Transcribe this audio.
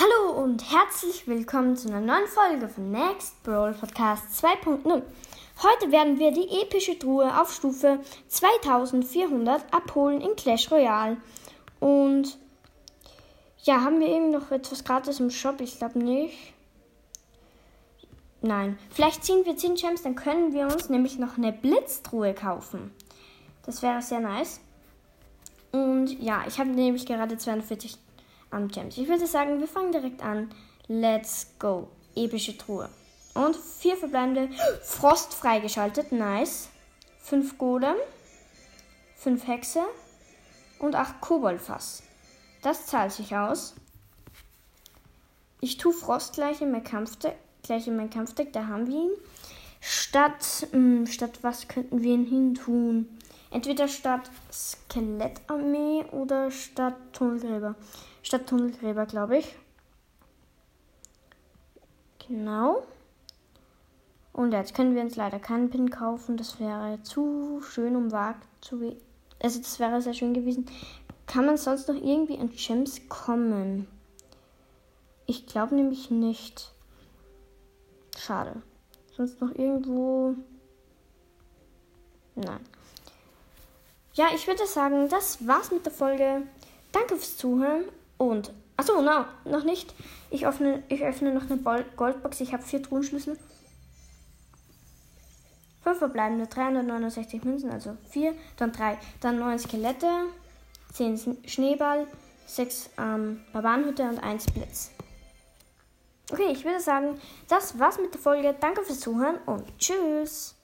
Hallo und herzlich willkommen zu einer neuen Folge von Next Brawl Podcast 2.0. Heute werden wir die epische Truhe auf Stufe 2400 abholen in Clash Royale. Und ja, haben wir eben noch etwas gratis im Shop? Ich glaube nicht. Nein. Vielleicht ziehen wir 10 Gems, dann können wir uns nämlich noch eine Blitztruhe kaufen. Das wäre sehr nice. Und ja, ich habe nämlich gerade 42 am Gems. Ich würde sagen, wir fangen direkt an. Let's go. Epische Truhe. Und vier verbleibende Frost freigeschaltet. Nice. Fünf Golem. Fünf Hexe. Und acht Koboldfass. Das zahlt sich aus. Ich tue Frost gleich in mein Kampfdeck. Gleich in mein Kampfdeck, da haben wir ihn. Statt, mh, hm, statt was könnten wir ihn hin tun? Entweder statt Skelettarmee oder statt Tunnelgräber. Statt Tunnelgräber, glaube ich. Genau. Und jetzt können wir uns leider keinen Pin kaufen. Das wäre zu schön, um wagt zu. Also, das wäre sehr schön gewesen. Kann man sonst noch irgendwie an Gems kommen? Ich glaube nämlich nicht. Schade. Sonst noch irgendwo. Nein. Ja, ich würde sagen, das war's mit der Folge. Danke fürs Zuhören und. Achso, no, noch nicht. Ich öffne, ich öffne noch eine Goldbox. Ich habe vier Truhenschlüssel. Fünf verbleibende 369 Münzen, also vier, dann drei, dann neun Skelette, zehn Schneeball, sechs ähm, Barbarenhütte und eins Blitz. Okay, ich würde sagen, das war's mit der Folge. Danke fürs Zuhören und tschüss.